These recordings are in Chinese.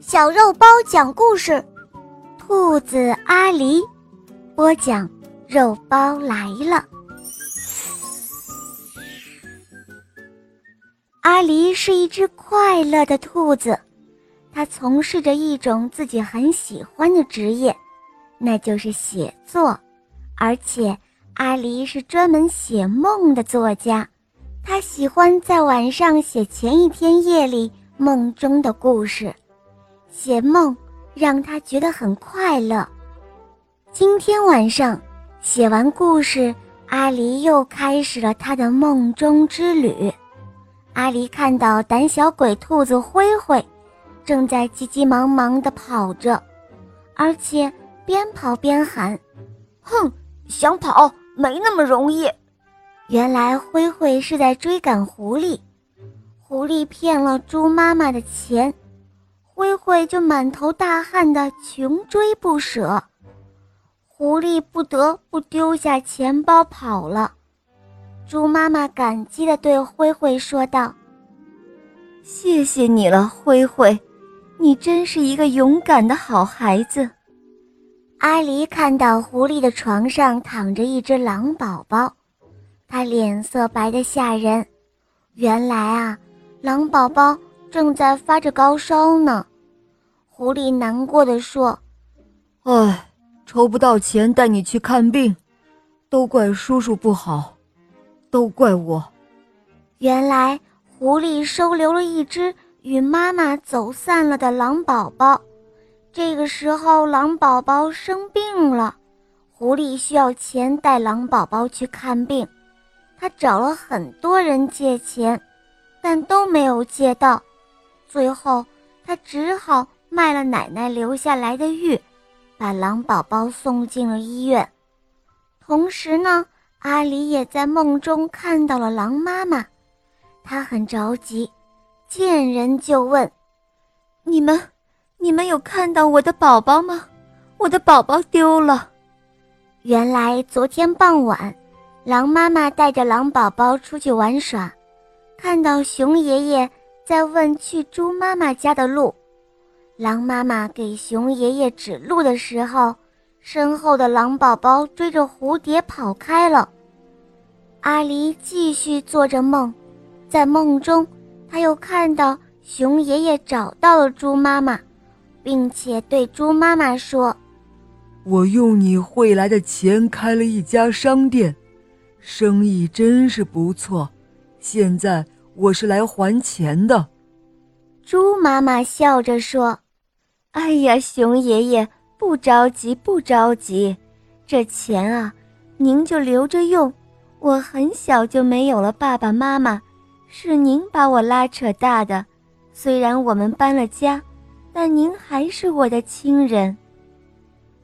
小肉包讲故事，兔子阿狸播讲，肉包来了。阿狸是一只快乐的兔子，它从事着一种自己很喜欢的职业，那就是写作，而且阿狸是专门写梦的作家。他喜欢在晚上写前一天夜里梦中的故事，写梦让他觉得很快乐。今天晚上写完故事，阿狸又开始了他的梦中之旅。阿狸看到胆小鬼兔子灰灰正在急急忙忙地跑着，而且边跑边喊：“哼，想跑没那么容易。”原来灰灰是在追赶狐狸，狐狸骗了猪妈妈的钱，灰灰就满头大汗的穷追不舍，狐狸不得不丢下钱包跑了。猪妈妈感激地对灰灰说道：“谢谢你了，灰灰，你真是一个勇敢的好孩子。”阿狸看到狐狸的床上躺着一只狼宝宝。他脸色白得吓人，原来啊，狼宝宝正在发着高烧呢。狐狸难过的说：“唉，筹不到钱带你去看病，都怪叔叔不好，都怪我。”原来狐狸收留了一只与妈妈走散了的狼宝宝，这个时候狼宝宝生病了，狐狸需要钱带狼宝宝去看病。他找了很多人借钱，但都没有借到。最后，他只好卖了奶奶留下来的玉，把狼宝宝送进了医院。同时呢，阿狸也在梦中看到了狼妈妈，他很着急，见人就问：“你们，你们有看到我的宝宝吗？我的宝宝丢了。”原来昨天傍晚。狼妈妈带着狼宝宝出去玩耍，看到熊爷爷在问去猪妈妈家的路。狼妈妈给熊爷爷指路的时候，身后的狼宝宝追着蝴蝶跑开了。阿狸继续做着梦，在梦中，他又看到熊爷爷找到了猪妈妈，并且对猪妈妈说：“我用你汇来的钱开了一家商店。”生意真是不错，现在我是来还钱的。猪妈妈笑着说：“哎呀，熊爷爷，不着急，不着急，这钱啊，您就留着用。我很小就没有了爸爸妈妈，是您把我拉扯大的。虽然我们搬了家，但您还是我的亲人。”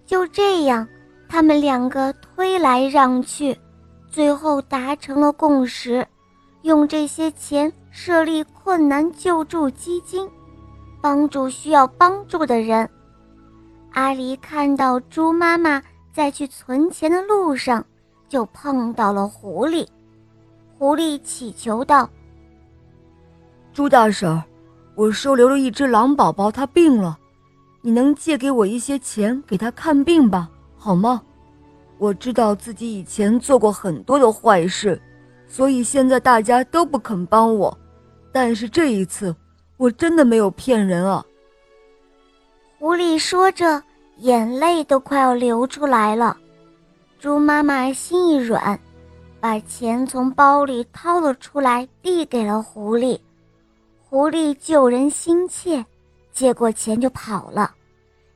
就这样，他们两个推来让去。最后达成了共识，用这些钱设立困难救助基金，帮助需要帮助的人。阿狸看到猪妈妈在去存钱的路上，就碰到了狐狸。狐狸祈求道：“猪大婶，我收留了一只狼宝宝，它病了，你能借给我一些钱给它看病吧，好吗？”我知道自己以前做过很多的坏事，所以现在大家都不肯帮我。但是这一次，我真的没有骗人啊！狐狸说着，眼泪都快要流出来了。猪妈妈心一软，把钱从包里掏了出来，递给了狐狸。狐狸救人心切，接过钱就跑了，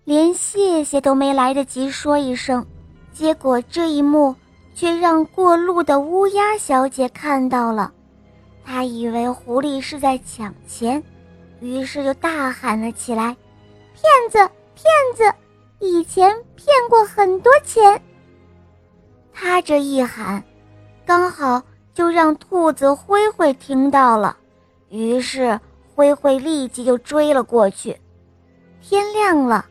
连谢谢都没来得及说一声。结果这一幕却让过路的乌鸦小姐看到了，她以为狐狸是在抢钱，于是就大喊了起来：“骗子，骗子！以前骗过很多钱。”她这一喊，刚好就让兔子灰灰听到了，于是灰灰立即就追了过去。天亮了，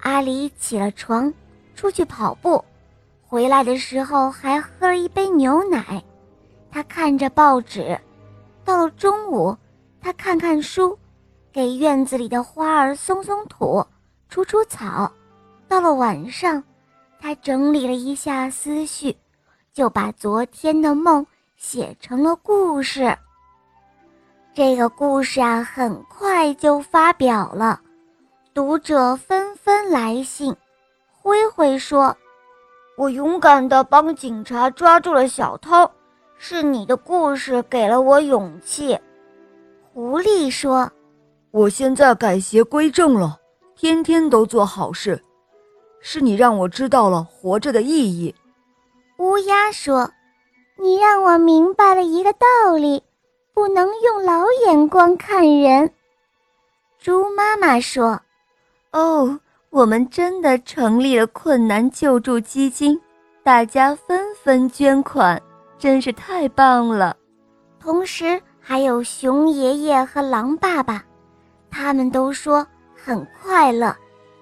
阿狸起了床，出去跑步。回来的时候还喝了一杯牛奶，他看着报纸。到了中午，他看看书，给院子里的花儿松松土、除除草。到了晚上，他整理了一下思绪，就把昨天的梦写成了故事。这个故事啊，很快就发表了，读者纷纷来信。灰灰说：“我勇敢地帮警察抓住了小偷，是你的故事给了我勇气。”狐狸说：“我现在改邪归正了，天天都做好事。是你让我知道了活着的意义。”乌鸦说：“你让我明白了一个道理。”不能用老眼光看人。猪妈妈说：“哦，我们真的成立了困难救助基金，大家纷纷捐款，真是太棒了。”同时还有熊爷爷和狼爸爸，他们都说很快乐，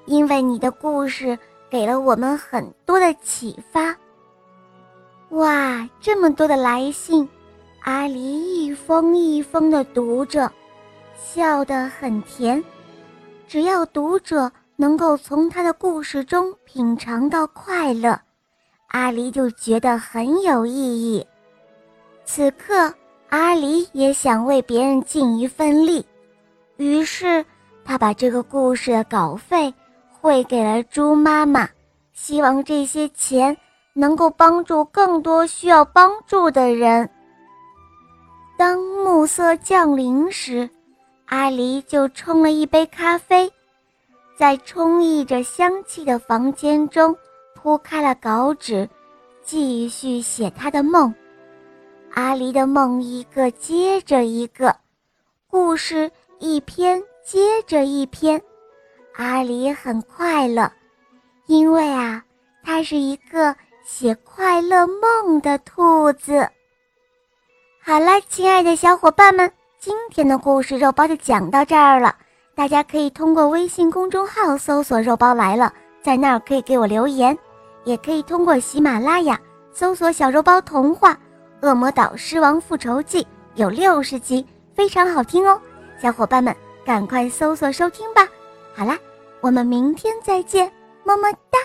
因为你的故事给了我们很多的启发。哇，这么多的来信！阿狸一封一封的读着，笑得很甜。只要读者能够从他的故事中品尝到快乐，阿狸就觉得很有意义。此刻，阿狸也想为别人尽一份力，于是他把这个故事的稿费汇给了猪妈妈，希望这些钱能够帮助更多需要帮助的人。当暮色降临时，阿狸就冲了一杯咖啡，在充溢着香气的房间中铺开了稿纸，继续写他的梦。阿狸的梦一个接着一个，故事一篇接着一篇。阿狸很快乐，因为啊，他是一个写快乐梦的兔子。好了，亲爱的小伙伴们，今天的故事肉包就讲到这儿了。大家可以通过微信公众号搜索“肉包来了”，在那儿可以给我留言，也可以通过喜马拉雅搜索“小肉包童话《恶魔岛狮王复仇记》”，有六十集，非常好听哦。小伙伴们，赶快搜索收听吧。好啦，我们明天再见，么么哒。